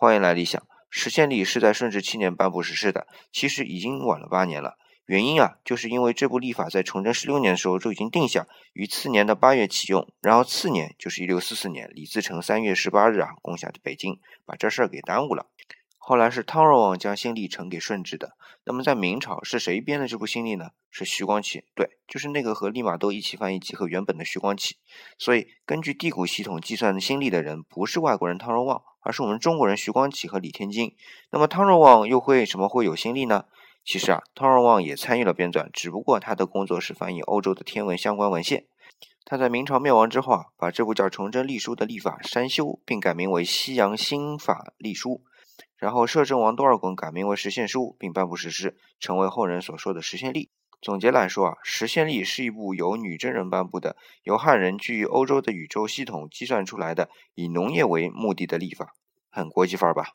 欢迎来理想。实现历是在顺治七年颁布实施的，其实已经晚了八年了。原因啊，就是因为这部立法在崇祯十六年的时候就已经定下，于次年的八月启用，然后次年就是一六四四年，李自成三月十八日啊攻下的北京，把这事儿给耽误了。后来是汤若望将新历呈给顺治的。那么在明朝是谁编的这部新历呢？是徐光启，对，就是那个和利玛窦一起翻译集合原本的徐光启。所以根据地谷系统计算的新历的人不是外国人汤若望，而是我们中国人徐光启和李天金。那么汤若望又为什么会有新历呢？其实啊，汤若望也参与了编纂，只不过他的工作是翻译欧洲的天文相关文献。他在明朝灭亡之后啊，把这部叫《崇祯历书》的历法删修，并改名为《西洋新法历书》。然后摄政王多尔衮改名为实现书，并颁布实施，成为后人所说的实现历。总结来说啊，实现历是一部由女真人颁布的，由汉人居于欧洲的宇宙系统计算出来的，以农业为目的的历法，很国际范儿吧。